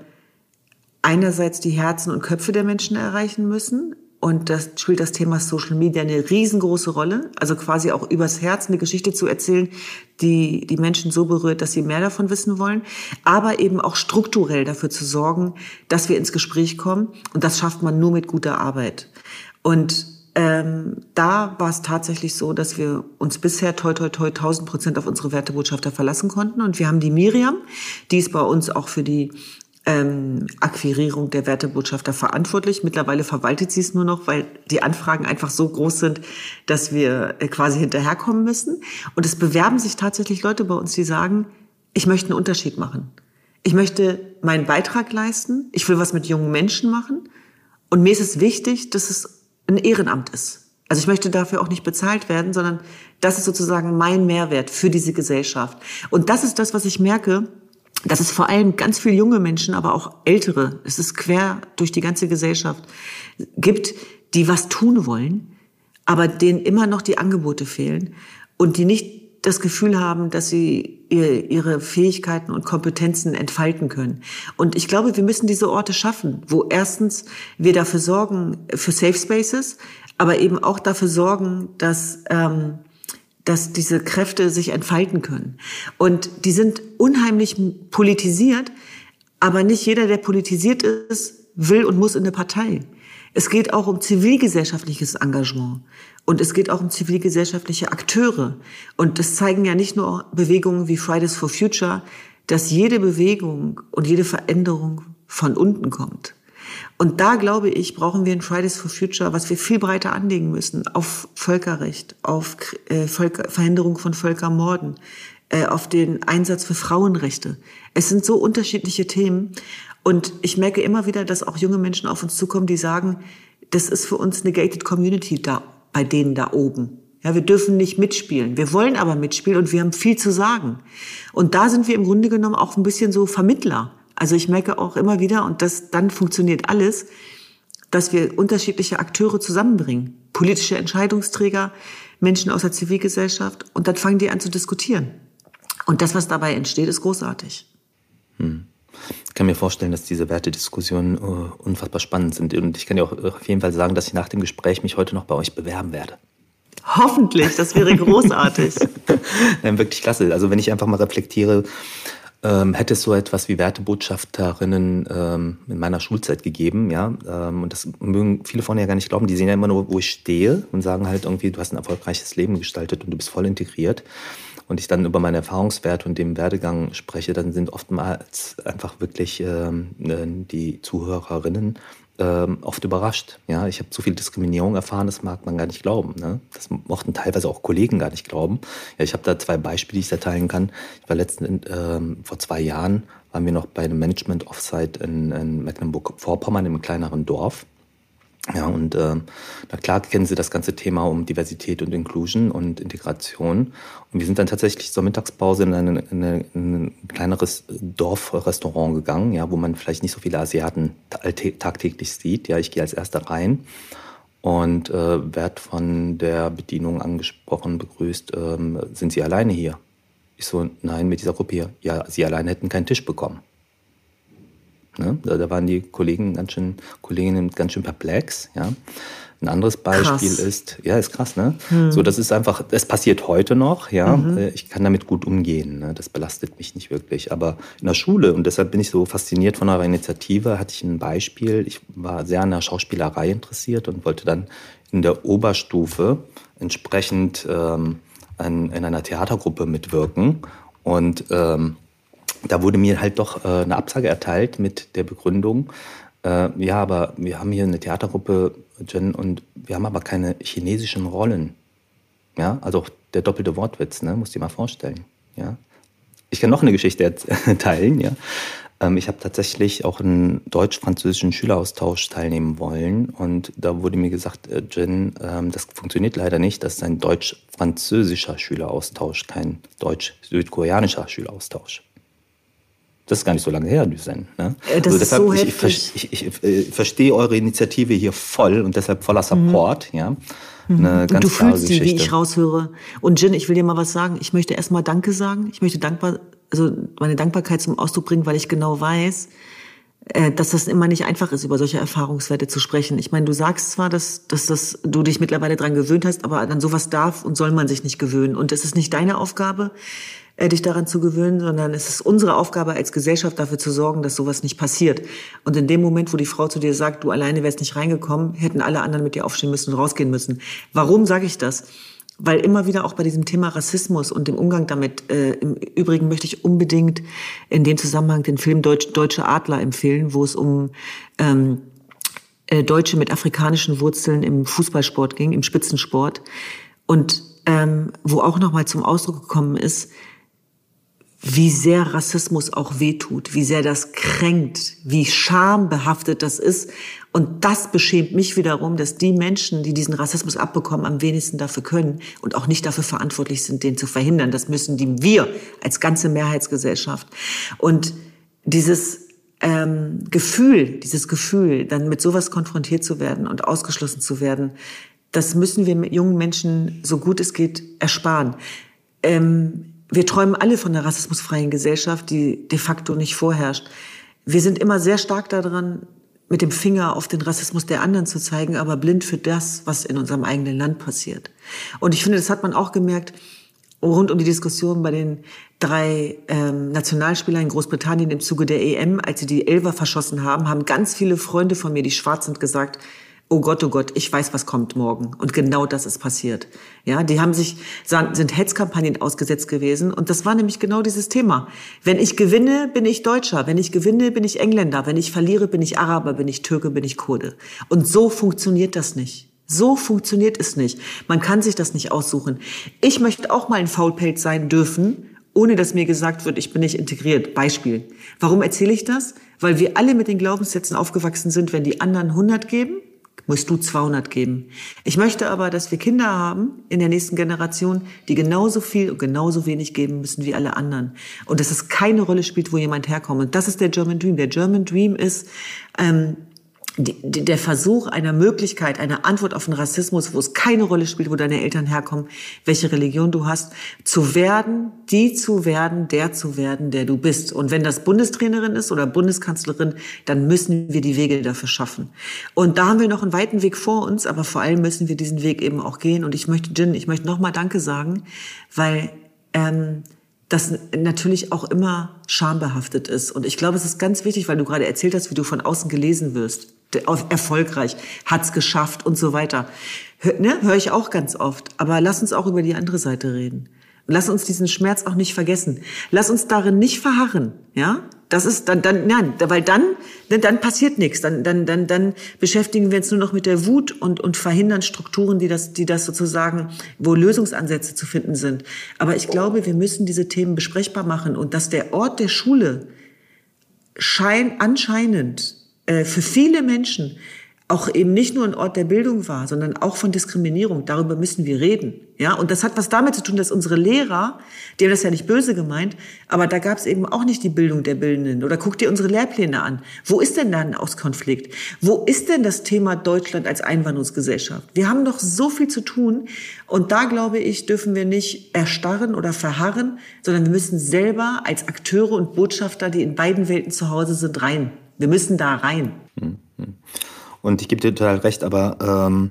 einerseits die Herzen und Köpfe der Menschen erreichen müssen, und das spielt das Thema Social Media eine riesengroße Rolle. Also quasi auch übers Herz eine Geschichte zu erzählen, die die Menschen so berührt, dass sie mehr davon wissen wollen. Aber eben auch strukturell dafür zu sorgen, dass wir ins Gespräch kommen. Und das schafft man nur mit guter Arbeit. Und ähm, da war es tatsächlich so, dass wir uns bisher toi toi toi 1000 Prozent auf unsere Wertebotschafter verlassen konnten. Und wir haben die Miriam, die ist bei uns auch für die ähm, Akquirierung der Wertebotschafter verantwortlich. Mittlerweile verwaltet sie es nur noch, weil die Anfragen einfach so groß sind, dass wir äh, quasi hinterherkommen müssen. Und es bewerben sich tatsächlich Leute bei uns, die sagen, ich möchte einen Unterschied machen. Ich möchte meinen Beitrag leisten. Ich will was mit jungen Menschen machen. Und mir ist es wichtig, dass es ein Ehrenamt ist. Also ich möchte dafür auch nicht bezahlt werden, sondern das ist sozusagen mein Mehrwert für diese Gesellschaft. Und das ist das, was ich merke, dass es vor allem ganz viele junge Menschen, aber auch ältere, es ist quer durch die ganze Gesellschaft, gibt, die was tun wollen, aber denen immer noch die Angebote fehlen und die nicht das Gefühl haben, dass sie ihre Fähigkeiten und Kompetenzen entfalten können. Und ich glaube, wir müssen diese Orte schaffen, wo erstens wir dafür sorgen, für Safe Spaces, aber eben auch dafür sorgen, dass, ähm, dass diese Kräfte sich entfalten können. Und die sind unheimlich politisiert, aber nicht jeder, der politisiert ist, will und muss in eine Partei. Es geht auch um zivilgesellschaftliches Engagement. Und es geht auch um zivilgesellschaftliche Akteure. Und das zeigen ja nicht nur Bewegungen wie Fridays for Future, dass jede Bewegung und jede Veränderung von unten kommt. Und da glaube ich, brauchen wir in Fridays for Future, was wir viel breiter anlegen müssen, auf Völkerrecht, auf äh, Völker, Verhinderung von Völkermorden, äh, auf den Einsatz für Frauenrechte. Es sind so unterschiedliche Themen. Und ich merke immer wieder, dass auch junge Menschen auf uns zukommen, die sagen, das ist für uns eine gated community da, bei denen da oben. Ja, wir dürfen nicht mitspielen. Wir wollen aber mitspielen und wir haben viel zu sagen. Und da sind wir im Grunde genommen auch ein bisschen so Vermittler. Also ich merke auch immer wieder, und das, dann funktioniert alles, dass wir unterschiedliche Akteure zusammenbringen. Politische Entscheidungsträger, Menschen aus der Zivilgesellschaft. Und dann fangen die an zu diskutieren. Und das, was dabei entsteht, ist großartig. Hm. Ich kann mir vorstellen, dass diese Wertediskussionen uh, unfassbar spannend sind. Und ich kann dir auch auf jeden Fall sagen, dass ich nach dem Gespräch mich heute noch bei euch bewerben werde. Hoffentlich, das wäre großartig. Nein, wirklich klasse. Also wenn ich einfach mal reflektiere, ähm, hätte es so etwas wie Wertebotschafterinnen ähm, in meiner Schulzeit gegeben, ja. Ähm, und das mögen viele von ja gar nicht glauben. Die sehen ja immer nur, wo ich stehe und sagen halt irgendwie, du hast ein erfolgreiches Leben gestaltet und du bist voll integriert. Und ich dann über meine Erfahrungswerte und den Werdegang spreche, dann sind oftmals einfach wirklich ähm, äh, die Zuhörerinnen ähm, oft überrascht. Ja, ich habe zu viel Diskriminierung erfahren, das mag man gar nicht glauben. Ne? Das mochten teilweise auch Kollegen gar nicht glauben. Ja, ich habe da zwei Beispiele, die ich da teilen kann. Ich war letzten ähm, vor zwei Jahren waren wir noch bei einem Management Offsite in, in Mecklenburg-Vorpommern im kleineren Dorf. Ja, und äh, na klar kennen Sie das ganze Thema um Diversität und Inclusion und Integration. Und wir sind dann tatsächlich zur Mittagspause in, eine, in, eine, in ein kleineres Dorfrestaurant gegangen, ja, wo man vielleicht nicht so viele Asiaten tagtäglich sieht. Ja, ich gehe als Erster rein und äh, werde von der Bedienung angesprochen, begrüßt, ähm, sind Sie alleine hier? Ich so, nein, mit dieser Gruppe hier. Ja, Sie alleine hätten keinen Tisch bekommen. Ne? Da, da, waren die Kollegen ganz schön, Kolleginnen ganz schön perplex. Ja? Ein anderes Beispiel krass. ist, ja, ist krass, ne? Hm. So, das ist einfach, es passiert heute noch, ja. Mhm. Äh, ich kann damit gut umgehen, ne? Das belastet mich nicht wirklich. Aber in der Schule, und deshalb bin ich so fasziniert von eurer Initiative, hatte ich ein Beispiel. Ich war sehr an der Schauspielerei interessiert und wollte dann in der Oberstufe entsprechend ähm, an, in einer Theatergruppe mitwirken. Und ähm, da wurde mir halt doch äh, eine Absage erteilt mit der Begründung, äh, ja, aber wir haben hier eine Theatergruppe, Jen, und wir haben aber keine chinesischen Rollen. Ja, also der doppelte Wortwitz, ne, musst dir mal vorstellen. Ja. Ich kann noch eine Geschichte teilen, ja. Ähm, ich habe tatsächlich auch einen deutsch-französischen Schüleraustausch teilnehmen wollen und da wurde mir gesagt, äh, Jen, ähm, das funktioniert leider nicht, das ist ein deutsch-französischer Schüleraustausch, kein deutsch-südkoreanischer Schüleraustausch. Das ist gar nicht so lange her, Düsen. Ne? Das also deshalb, so ich, ich, ich, ich, äh, verstehe eure Initiative hier voll und deshalb voller Support. Mhm. Ja? Mhm. Eine ganz und du fühlst sie, wie ich raushöre. Und Jin, ich will dir mal was sagen. Ich möchte erstmal Danke sagen. Ich möchte dankbar, also meine Dankbarkeit zum Ausdruck bringen, weil ich genau weiß, äh, dass das immer nicht einfach ist, über solche Erfahrungswerte zu sprechen. Ich meine, du sagst zwar, dass, dass das, du dich mittlerweile dran gewöhnt hast, aber an sowas darf und soll man sich nicht gewöhnen. Und es ist nicht deine Aufgabe, äh, dich daran zu gewöhnen, sondern es ist unsere Aufgabe als Gesellschaft dafür zu sorgen, dass sowas nicht passiert. Und in dem Moment, wo die Frau zu dir sagt, du alleine wärst nicht reingekommen, hätten alle anderen mit dir aufstehen müssen und rausgehen müssen. Warum sage ich das? weil immer wieder auch bei diesem Thema Rassismus und dem Umgang damit, äh, im Übrigen möchte ich unbedingt in dem Zusammenhang den Film Deutsch, Deutsche Adler empfehlen, wo es um ähm, äh, Deutsche mit afrikanischen Wurzeln im Fußballsport ging, im Spitzensport. Und ähm, wo auch nochmal zum Ausdruck gekommen ist, wie sehr Rassismus auch wehtut, wie sehr das kränkt, wie schambehaftet das ist. Und das beschämt mich wiederum, dass die Menschen, die diesen Rassismus abbekommen, am wenigsten dafür können und auch nicht dafür verantwortlich sind, den zu verhindern. Das müssen die wir als ganze Mehrheitsgesellschaft. Und dieses ähm, Gefühl, dieses Gefühl, dann mit sowas konfrontiert zu werden und ausgeschlossen zu werden, das müssen wir mit jungen Menschen so gut es geht ersparen. Ähm, wir träumen alle von einer rassismusfreien Gesellschaft, die de facto nicht vorherrscht. Wir sind immer sehr stark daran, mit dem Finger auf den Rassismus der anderen zu zeigen, aber blind für das, was in unserem eigenen Land passiert. Und ich finde, das hat man auch gemerkt rund um die Diskussion bei den drei ähm, Nationalspielern in Großbritannien im Zuge der EM, als sie die Elfer verschossen haben, haben ganz viele Freunde von mir, die schwarz sind, gesagt, oh Gott, oh Gott, ich weiß, was kommt morgen. Und genau das ist passiert. Ja, die haben sich, sind Hetzkampagnen ausgesetzt gewesen. Und das war nämlich genau dieses Thema. Wenn ich gewinne, bin ich Deutscher. Wenn ich gewinne, bin ich Engländer. Wenn ich verliere, bin ich Araber. Bin ich Türke, bin ich Kurde. Und so funktioniert das nicht. So funktioniert es nicht. Man kann sich das nicht aussuchen. Ich möchte auch mal ein Faulpelz sein dürfen, ohne dass mir gesagt wird, ich bin nicht integriert. Beispiel. Warum erzähle ich das? Weil wir alle mit den Glaubenssätzen aufgewachsen sind, wenn die anderen 100 geben, musst du 200 geben. Ich möchte aber, dass wir Kinder haben in der nächsten Generation, die genauso viel und genauso wenig geben müssen wie alle anderen. Und dass es keine Rolle spielt, wo jemand herkommt. Und das ist der German Dream. Der German Dream ist, ähm, der Versuch einer Möglichkeit, einer Antwort auf den Rassismus, wo es keine Rolle spielt, wo deine Eltern herkommen, welche Religion du hast, zu werden, die zu werden, der zu werden, der du bist. Und wenn das Bundestrainerin ist oder Bundeskanzlerin, dann müssen wir die Wege dafür schaffen. Und da haben wir noch einen weiten Weg vor uns, aber vor allem müssen wir diesen Weg eben auch gehen. Und ich möchte, Jin, ich möchte nochmal Danke sagen, weil ähm, das natürlich auch immer schambehaftet ist. Und ich glaube, es ist ganz wichtig, weil du gerade erzählt hast, wie du von außen gelesen wirst erfolgreich, hat's geschafft und so weiter. Hör, ne, höre ich auch ganz oft. Aber lass uns auch über die andere Seite reden. Lass uns diesen Schmerz auch nicht vergessen. Lass uns darin nicht verharren, ja? Das ist dann, dann, nein, weil dann, dann, dann passiert nichts. Dann, dann, dann, dann beschäftigen wir uns nur noch mit der Wut und, und verhindern Strukturen, die das, die das sozusagen, wo Lösungsansätze zu finden sind. Aber ich glaube, wir müssen diese Themen besprechbar machen und dass der Ort der Schule schein, anscheinend äh, für viele Menschen auch eben nicht nur ein Ort der Bildung war, sondern auch von Diskriminierung. Darüber müssen wir reden. Ja, und das hat was damit zu tun, dass unsere Lehrer, die haben das ja nicht böse gemeint, aber da gab es eben auch nicht die Bildung der Bildenden. Oder guck dir unsere Lehrpläne an. Wo ist denn da ein Auskonflikt? Wo ist denn das Thema Deutschland als Einwanderungsgesellschaft? Wir haben doch so viel zu tun. Und da glaube ich, dürfen wir nicht erstarren oder verharren, sondern wir müssen selber als Akteure und Botschafter, die in beiden Welten zu Hause sind, rein. Wir müssen da rein. Hm, hm. Und ich gebe dir total recht, aber ähm,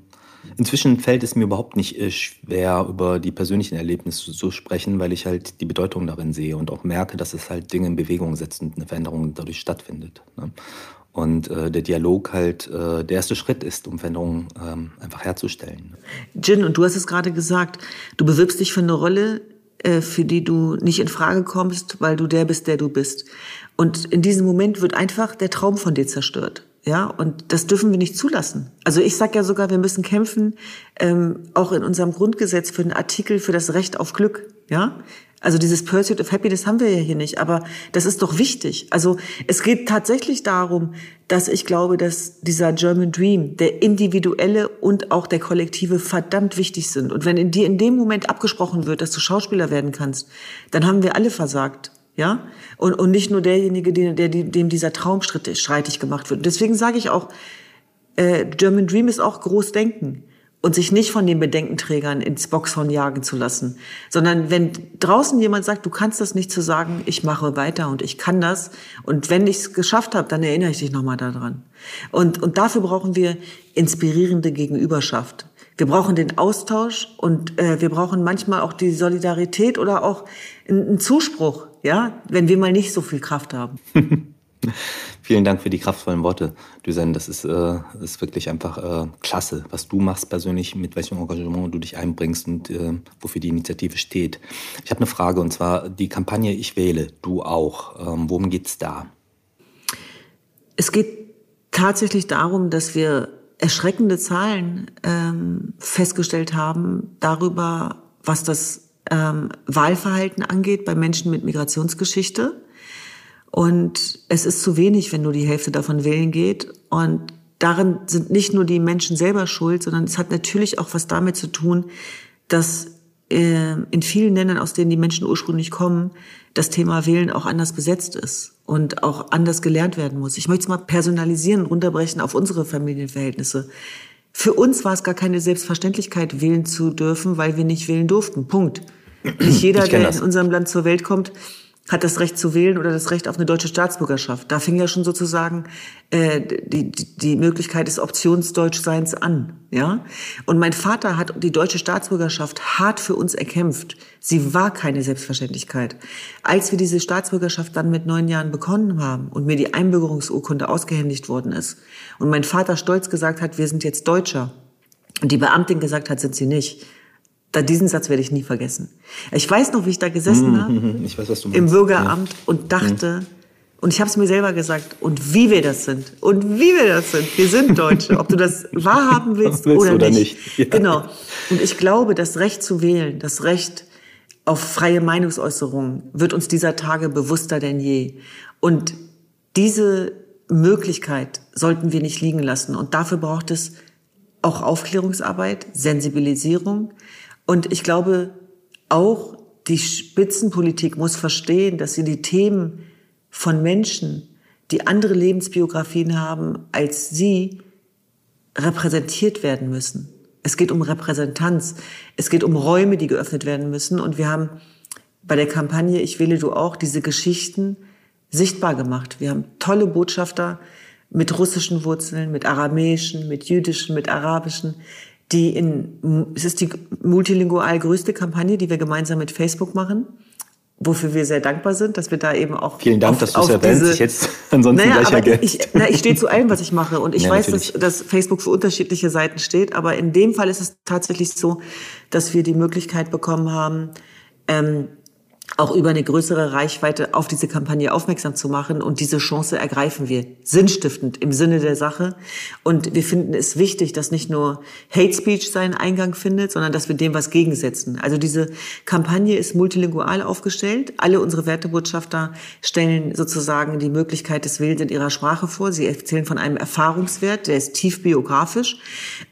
inzwischen fällt es mir überhaupt nicht äh, schwer, über die persönlichen Erlebnisse zu sprechen, weil ich halt die Bedeutung darin sehe und auch merke, dass es halt Dinge in Bewegung setzt und eine Veränderung dadurch stattfindet. Ne? Und äh, der Dialog halt äh, der erste Schritt ist, um Veränderungen ähm, einfach herzustellen. Jin, und du hast es gerade gesagt, du bewirbst dich für eine Rolle, äh, für die du nicht in Frage kommst, weil du der bist, der du bist. Und in diesem Moment wird einfach der Traum von dir zerstört. Ja, und das dürfen wir nicht zulassen. Also ich sage ja sogar, wir müssen kämpfen, ähm, auch in unserem Grundgesetz für den Artikel für das Recht auf Glück. Ja, also dieses Pursuit of Happiness haben wir ja hier nicht, aber das ist doch wichtig. Also es geht tatsächlich darum, dass ich glaube, dass dieser German Dream, der individuelle und auch der kollektive verdammt wichtig sind. Und wenn in dir in dem Moment abgesprochen wird, dass du Schauspieler werden kannst, dann haben wir alle versagt ja und, und nicht nur derjenige, der, der, dem dieser Traum streitig gemacht wird. deswegen sage ich auch, äh, German Dream ist auch Großdenken und sich nicht von den Bedenkenträgern ins Boxhorn jagen zu lassen, sondern wenn draußen jemand sagt, du kannst das nicht zu sagen, ich mache weiter und ich kann das und wenn ich es geschafft habe, dann erinnere ich dich nochmal daran. Und, und dafür brauchen wir inspirierende Gegenüberschaft. Wir brauchen den Austausch und äh, wir brauchen manchmal auch die Solidarität oder auch einen Zuspruch, ja, wenn wir mal nicht so viel Kraft haben. Vielen Dank für die kraftvollen Worte, Düsen. Das ist, äh, ist wirklich einfach äh, klasse, was du machst persönlich, mit welchem Engagement du dich einbringst und äh, wofür die Initiative steht. Ich habe eine Frage und zwar die Kampagne Ich wähle, du auch. Ähm, worum geht's da? Es geht tatsächlich darum, dass wir erschreckende Zahlen ähm, festgestellt haben darüber, was das ähm, Wahlverhalten angeht bei Menschen mit Migrationsgeschichte. Und es ist zu wenig, wenn nur die Hälfte davon wählen geht. Und darin sind nicht nur die Menschen selber schuld, sondern es hat natürlich auch was damit zu tun, dass äh, in vielen Ländern, aus denen die Menschen ursprünglich kommen, das Thema Wählen auch anders besetzt ist und auch anders gelernt werden muss. Ich möchte es mal personalisieren, runterbrechen auf unsere Familienverhältnisse. Für uns war es gar keine Selbstverständlichkeit, wählen zu dürfen, weil wir nicht wählen durften. Punkt. Nicht jeder, der in unserem Land zur Welt kommt, hat das Recht zu wählen oder das Recht auf eine deutsche Staatsbürgerschaft. Da fing ja schon sozusagen äh, die, die Möglichkeit des Optionsdeutschseins an. Ja? Und mein Vater hat die deutsche Staatsbürgerschaft hart für uns erkämpft. Sie war keine Selbstverständlichkeit. Als wir diese Staatsbürgerschaft dann mit neun Jahren bekommen haben und mir die Einbürgerungsurkunde ausgehändigt worden ist und mein Vater stolz gesagt hat, wir sind jetzt Deutscher und die Beamtin gesagt hat, sind sie nicht, da diesen Satz werde ich nie vergessen. Ich weiß noch, wie ich da gesessen habe ich weiß, was du meinst. im Bürgeramt ja. und dachte, mhm. und ich habe es mir selber gesagt, und wie wir das sind, und wie wir das sind. Wir sind Deutsche, ob du das wahrhaben willst, willst oder, oder, nicht. nicht. Ja. Genau. Und ich glaube, das Recht zu wählen, das Recht auf freie Meinungsäußerung wird uns dieser Tage bewusster denn je. Und diese Möglichkeit sollten wir nicht liegen lassen. Und dafür braucht es auch Aufklärungsarbeit, Sensibilisierung, und ich glaube, auch die Spitzenpolitik muss verstehen, dass sie die Themen von Menschen, die andere Lebensbiografien haben als sie, repräsentiert werden müssen. Es geht um Repräsentanz. Es geht um Räume, die geöffnet werden müssen. Und wir haben bei der Kampagne Ich wähle du auch diese Geschichten sichtbar gemacht. Wir haben tolle Botschafter mit russischen Wurzeln, mit aramäischen, mit jüdischen, mit arabischen, die in, es ist die multilingual größte Kampagne, die wir gemeinsam mit Facebook machen wofür wir sehr dankbar sind, dass wir da eben auch vielen Dank, auf, dass du es erwähnst. Ich jetzt ansonsten naja, gleich aber ich, na, ich stehe zu allem, was ich mache. Und ich ja, weiß, dass, dass Facebook für unterschiedliche Seiten steht, aber in dem Fall ist es tatsächlich so, dass wir die Möglichkeit bekommen haben, ähm, auch über eine größere Reichweite auf diese Kampagne aufmerksam zu machen. Und diese Chance ergreifen wir sinnstiftend im Sinne der Sache. Und wir finden es wichtig, dass nicht nur Hate Speech seinen Eingang findet, sondern dass wir dem was gegensetzen. Also diese Kampagne ist multilingual aufgestellt. Alle unsere Wertebotschafter stellen sozusagen die Möglichkeit des Willens in ihrer Sprache vor. Sie erzählen von einem Erfahrungswert, der ist tief biografisch.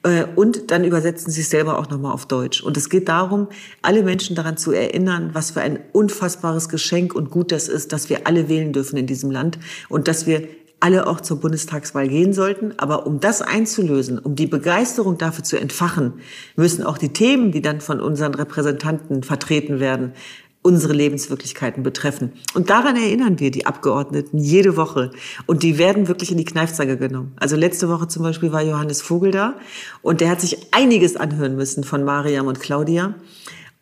Äh, und dann übersetzen sie es selber auch nochmal auf Deutsch. Und es geht darum, alle Menschen daran zu erinnern, was für ein unfassbares Geschenk und gut das ist, dass wir alle wählen dürfen in diesem Land und dass wir alle auch zur Bundestagswahl gehen sollten. Aber um das einzulösen, um die Begeisterung dafür zu entfachen, müssen auch die Themen, die dann von unseren Repräsentanten vertreten werden, unsere Lebenswirklichkeiten betreffen. Und daran erinnern wir die Abgeordneten jede Woche. Und die werden wirklich in die Kneifzange genommen. Also letzte Woche zum Beispiel war Johannes Vogel da und der hat sich einiges anhören müssen von Mariam und Claudia.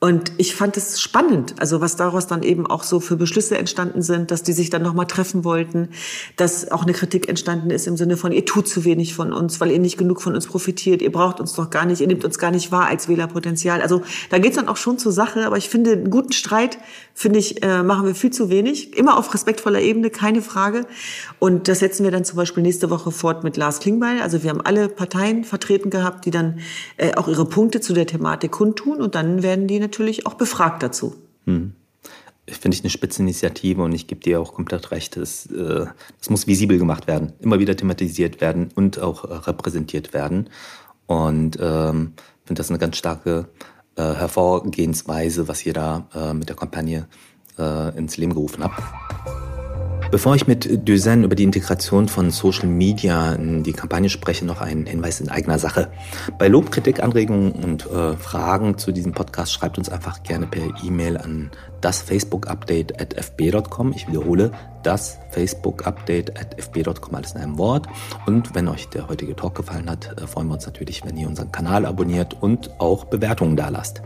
Und ich fand es spannend, also was daraus dann eben auch so für Beschlüsse entstanden sind, dass die sich dann nochmal treffen wollten, dass auch eine Kritik entstanden ist im Sinne von, ihr tut zu wenig von uns, weil ihr nicht genug von uns profitiert, ihr braucht uns doch gar nicht, ihr nehmt uns gar nicht wahr als Wählerpotenzial. Also da geht's dann auch schon zur Sache, aber ich finde, einen guten Streit, finde ich, äh, machen wir viel zu wenig. Immer auf respektvoller Ebene, keine Frage. Und das setzen wir dann zum Beispiel nächste Woche fort mit Lars Klingbeil. Also wir haben alle Parteien vertreten gehabt, die dann äh, auch ihre Punkte zu der Thematik kundtun und dann werden die natürlich auch befragt dazu. Hm. Finde ich eine Spitzeninitiative und ich gebe dir auch komplett recht. Es, äh, es muss visibel gemacht werden, immer wieder thematisiert werden und auch äh, repräsentiert werden. Und ähm, finde das eine ganz starke äh, Hervorgehensweise, was ihr da äh, mit der Kampagne äh, ins Leben gerufen habt. Bevor ich mit Duzen über die Integration von Social Media in die Kampagne spreche, noch ein Hinweis in eigener Sache. Bei Lob, Kritik, Anregungen und äh, Fragen zu diesem Podcast schreibt uns einfach gerne per E-Mail an das Facebook-Update at fb.com. Ich wiederhole, das Facebook-Update at fb.com, alles in einem Wort. Und wenn euch der heutige Talk gefallen hat, äh, freuen wir uns natürlich, wenn ihr unseren Kanal abonniert und auch Bewertungen da lasst.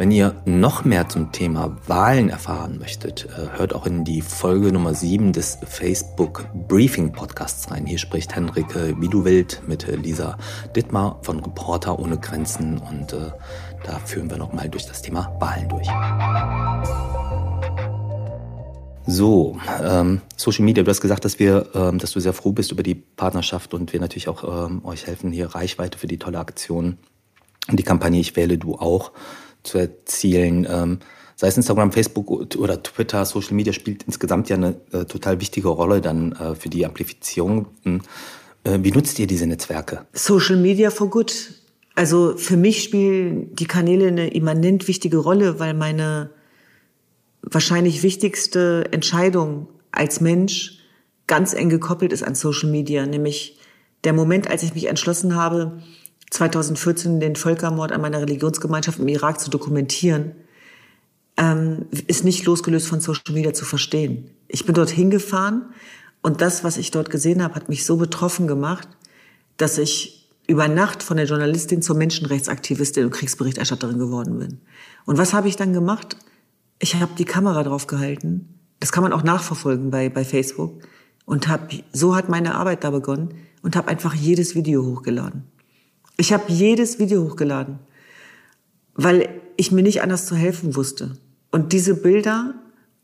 Wenn ihr noch mehr zum Thema Wahlen erfahren möchtet, äh, hört auch in die Folge Nummer 7 des Facebook Briefing Podcasts rein. Hier spricht Henrike Widuwild mit Lisa Dittmar von Reporter ohne Grenzen und äh, da führen wir nochmal durch das Thema Wahlen durch. So, ähm, Social Media, du hast gesagt, dass wir, ähm, dass du sehr froh bist über die Partnerschaft und wir natürlich auch ähm, euch helfen, hier Reichweite für die tolle Aktion und die Kampagne Ich wähle du auch zu erzielen. Ähm, sei es Instagram, Facebook oder Twitter, Social Media spielt insgesamt ja eine äh, total wichtige Rolle dann äh, für die Amplifizierung. Hm, äh, wie nutzt ihr diese Netzwerke? Social Media for Good. Also für mich spielen die Kanäle eine immanent wichtige Rolle, weil meine wahrscheinlich wichtigste Entscheidung als Mensch ganz eng gekoppelt ist an Social Media, nämlich der Moment, als ich mich entschlossen habe, 2014 den Völkermord an meiner Religionsgemeinschaft im Irak zu dokumentieren, ähm, ist nicht losgelöst von Social Media zu verstehen. Ich bin dort hingefahren und das, was ich dort gesehen habe, hat mich so betroffen gemacht, dass ich über Nacht von der Journalistin zur Menschenrechtsaktivistin und Kriegsberichterstatterin geworden bin. Und was habe ich dann gemacht? Ich habe die Kamera drauf gehalten. Das kann man auch nachverfolgen bei, bei Facebook. Und hab, so hat meine Arbeit da begonnen und habe einfach jedes Video hochgeladen. Ich habe jedes Video hochgeladen, weil ich mir nicht anders zu helfen wusste. Und diese Bilder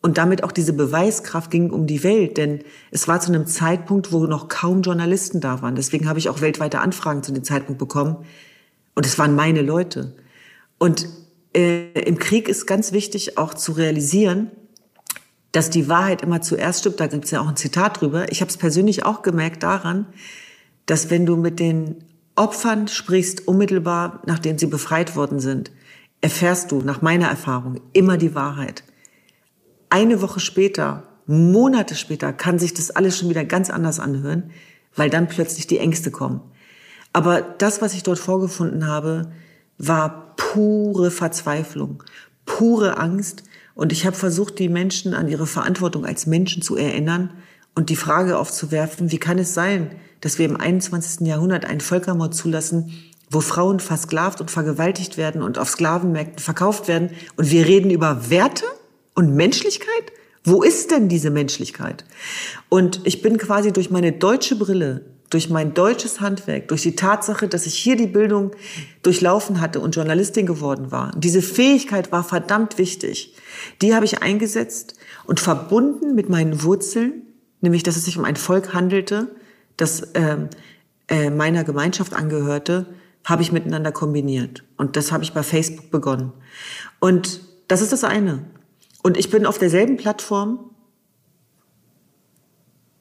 und damit auch diese Beweiskraft gingen um die Welt, denn es war zu einem Zeitpunkt, wo noch kaum Journalisten da waren. Deswegen habe ich auch weltweite Anfragen zu dem Zeitpunkt bekommen. Und es waren meine Leute. Und äh, im Krieg ist ganz wichtig auch zu realisieren, dass die Wahrheit immer zuerst stimmt. Da gibt es ja auch ein Zitat drüber. Ich habe es persönlich auch gemerkt daran, dass wenn du mit den Opfern sprichst, unmittelbar nachdem sie befreit worden sind, erfährst du nach meiner Erfahrung immer die Wahrheit. Eine Woche später, Monate später kann sich das alles schon wieder ganz anders anhören, weil dann plötzlich die Ängste kommen. Aber das, was ich dort vorgefunden habe, war pure Verzweiflung, pure Angst. Und ich habe versucht, die Menschen an ihre Verantwortung als Menschen zu erinnern und die Frage aufzuwerfen, wie kann es sein, dass wir im 21. Jahrhundert einen Völkermord zulassen, wo Frauen versklavt und vergewaltigt werden und auf Sklavenmärkten verkauft werden. Und wir reden über Werte und Menschlichkeit? Wo ist denn diese Menschlichkeit? Und ich bin quasi durch meine deutsche Brille durch mein deutsches Handwerk, durch die Tatsache, dass ich hier die Bildung durchlaufen hatte und Journalistin geworden war. diese Fähigkeit war verdammt wichtig. Die habe ich eingesetzt und verbunden mit meinen Wurzeln, nämlich dass es sich um ein Volk handelte, das äh, äh, meiner Gemeinschaft angehörte, habe ich miteinander kombiniert. Und das habe ich bei Facebook begonnen. Und das ist das eine. Und ich bin auf derselben Plattform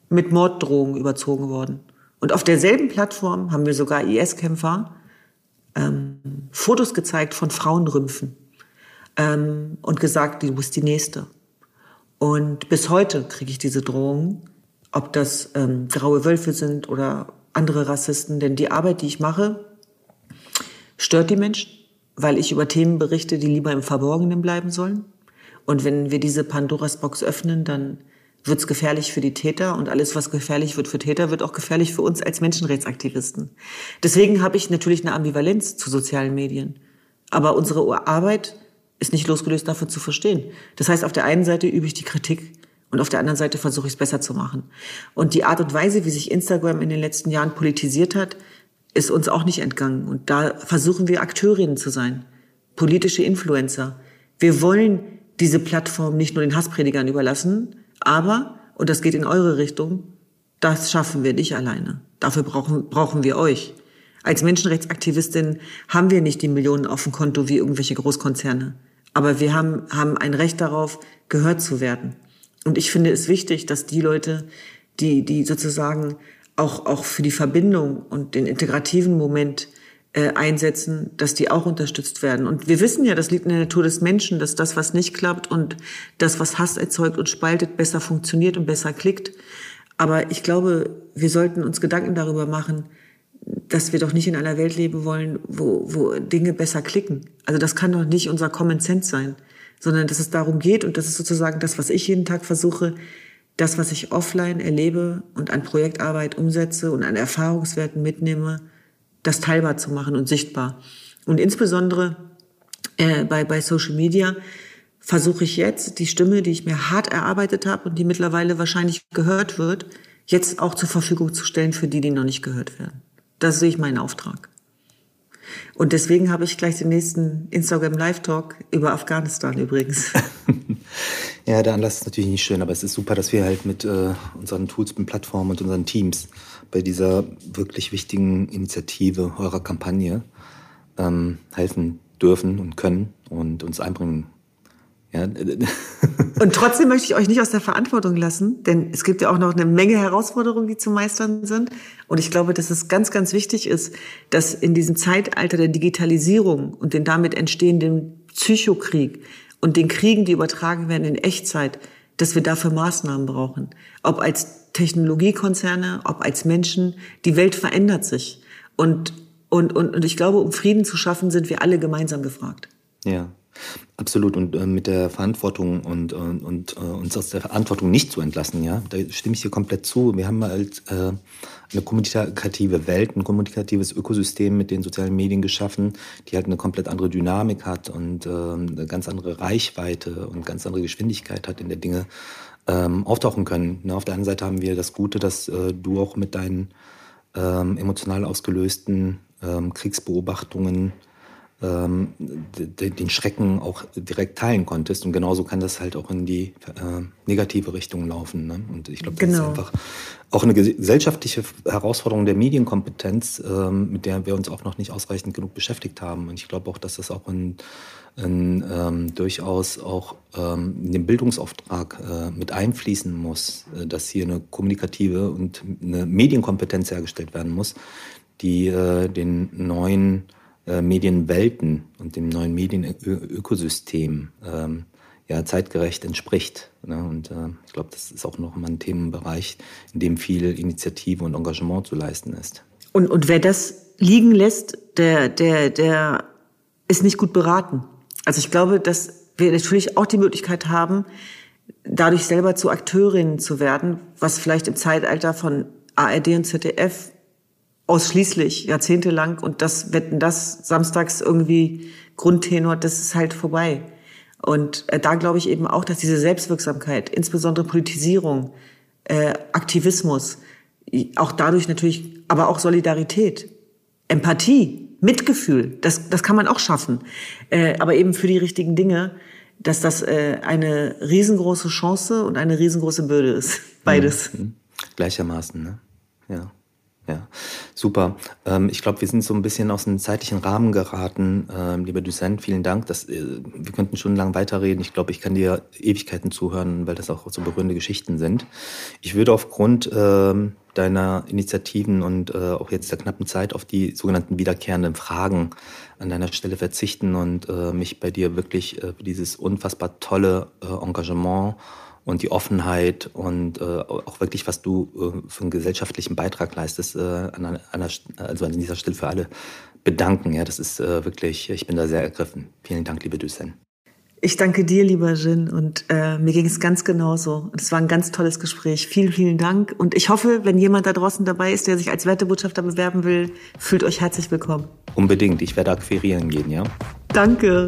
mit Morddrohungen überzogen worden. Und auf derselben Plattform haben wir sogar IS-Kämpfer ähm, Fotos gezeigt von Frauenrümpfen ähm, und gesagt, du bist die Nächste. Und bis heute kriege ich diese Drohungen, ob das ähm, graue Wölfe sind oder andere Rassisten. Denn die Arbeit, die ich mache, stört die Menschen, weil ich über Themen berichte, die lieber im Verborgenen bleiben sollen. Und wenn wir diese Pandoras Box öffnen, dann wird es gefährlich für die Täter und alles, was gefährlich wird für Täter, wird auch gefährlich für uns als Menschenrechtsaktivisten. Deswegen habe ich natürlich eine Ambivalenz zu sozialen Medien. Aber unsere Arbeit ist nicht losgelöst davon zu verstehen. Das heißt, auf der einen Seite übe ich die Kritik und auf der anderen Seite versuche ich es besser zu machen. Und die Art und Weise, wie sich Instagram in den letzten Jahren politisiert hat, ist uns auch nicht entgangen. Und da versuchen wir Akteurinnen zu sein, politische Influencer. Wir wollen diese Plattform nicht nur den Hasspredigern überlassen, aber, und das geht in eure Richtung, das schaffen wir nicht alleine. Dafür brauchen, brauchen wir euch. Als Menschenrechtsaktivistin haben wir nicht die Millionen auf dem Konto wie irgendwelche Großkonzerne. Aber wir haben, haben ein Recht darauf, gehört zu werden. Und ich finde es wichtig, dass die Leute, die, die sozusagen auch, auch für die Verbindung und den integrativen Moment äh, einsetzen, dass die auch unterstützt werden. Und wir wissen ja, das liegt in der Natur des Menschen, dass das, was nicht klappt und das, was Hass erzeugt und spaltet, besser funktioniert und besser klickt. Aber ich glaube, wir sollten uns Gedanken darüber machen, dass wir doch nicht in einer Welt leben wollen, wo, wo Dinge besser klicken. Also das kann doch nicht unser Common Sense sein, sondern dass es darum geht, und das ist sozusagen das, was ich jeden Tag versuche, das, was ich offline erlebe und an Projektarbeit umsetze und an Erfahrungswerten mitnehme, das teilbar zu machen und sichtbar. Und insbesondere äh, bei, bei Social Media versuche ich jetzt die Stimme, die ich mir hart erarbeitet habe und die mittlerweile wahrscheinlich gehört wird, jetzt auch zur Verfügung zu stellen für die, die noch nicht gehört werden. Das sehe ich meinen Auftrag. Und deswegen habe ich gleich den nächsten Instagram Live Talk über Afghanistan übrigens. ja, der Anlass ist natürlich nicht schön, aber es ist super, dass wir halt mit äh, unseren Tools und Plattformen und unseren Teams bei dieser wirklich wichtigen Initiative eurer Kampagne ähm, helfen dürfen und können und uns einbringen ja. Und trotzdem möchte ich euch nicht aus der Verantwortung lassen, denn es gibt ja auch noch eine Menge Herausforderungen, die zu meistern sind. Und ich glaube, dass es ganz, ganz wichtig ist, dass in diesem Zeitalter der Digitalisierung und den damit entstehenden Psychokrieg und den Kriegen, die übertragen werden in Echtzeit, dass wir dafür Maßnahmen brauchen. Ob als Technologiekonzerne, ob als Menschen. Die Welt verändert sich. Und, und, und, und ich glaube, um Frieden zu schaffen, sind wir alle gemeinsam gefragt. Ja. Absolut und äh, mit der Verantwortung und, und, und äh, uns aus der Verantwortung nicht zu entlassen, ja, da stimme ich dir komplett zu. Wir haben halt äh, eine kommunikative Welt, ein kommunikatives Ökosystem mit den sozialen Medien geschaffen, die halt eine komplett andere Dynamik hat und äh, eine ganz andere Reichweite und ganz andere Geschwindigkeit hat, in der Dinge ähm, auftauchen können. Na, auf der anderen Seite haben wir das Gute, dass äh, du auch mit deinen ähm, emotional ausgelösten ähm, Kriegsbeobachtungen ähm, den Schrecken auch direkt teilen konntest. Und genauso kann das halt auch in die äh, negative Richtung laufen. Ne? Und ich glaube, das genau. ist einfach auch eine gesellschaftliche Herausforderung der Medienkompetenz, ähm, mit der wir uns auch noch nicht ausreichend genug beschäftigt haben. Und ich glaube auch, dass das auch in, in ähm, durchaus auch ähm, in den Bildungsauftrag äh, mit einfließen muss, äh, dass hier eine kommunikative und eine Medienkompetenz hergestellt werden muss, die äh, den neuen äh, Medienwelten und dem neuen Medienökosystem ähm, ja, zeitgerecht entspricht. Ne? Und äh, ich glaube, das ist auch noch mal ein Themenbereich, in dem viel Initiative und Engagement zu leisten ist. Und, und wer das liegen lässt, der, der, der ist nicht gut beraten. Also ich glaube, dass wir natürlich auch die Möglichkeit haben, dadurch selber zu Akteurinnen zu werden, was vielleicht im Zeitalter von ARD und ZDF ausschließlich jahrzehntelang und das wetten das samstags irgendwie Grundtenor, das ist halt vorbei. Und äh, da glaube ich eben auch, dass diese Selbstwirksamkeit, insbesondere Politisierung, äh, Aktivismus, auch dadurch natürlich, aber auch Solidarität, Empathie, Mitgefühl, das, das kann man auch schaffen. Äh, aber eben für die richtigen Dinge, dass das äh, eine riesengroße Chance und eine riesengroße Bürde ist. Beides. Mhm. Gleichermaßen, ne? Ja. Ja, super. Ähm, ich glaube, wir sind so ein bisschen aus dem zeitlichen Rahmen geraten. Ähm, lieber Ducent, vielen Dank. Das, äh, wir könnten schon lang weiterreden. Ich glaube, ich kann dir Ewigkeiten zuhören, weil das auch so berührende Geschichten sind. Ich würde aufgrund ähm, deiner Initiativen und äh, auch jetzt der knappen Zeit auf die sogenannten wiederkehrenden Fragen an deiner Stelle verzichten und äh, mich bei dir wirklich äh, für dieses unfassbar tolle äh, Engagement und die Offenheit und äh, auch wirklich, was du äh, für einen gesellschaftlichen Beitrag leistest, äh, an, einer, also an dieser Stelle für alle bedanken. Ja, das ist äh, wirklich, ich bin da sehr ergriffen. Vielen Dank, liebe Düsen. Ich danke dir, lieber Jin, und äh, mir ging es ganz genauso. Es war ein ganz tolles Gespräch. Vielen, vielen Dank. Und ich hoffe, wenn jemand da draußen dabei ist, der sich als Wertebotschafter bewerben will, fühlt euch herzlich willkommen. Unbedingt. Ich werde akquirieren gehen, ja? Danke.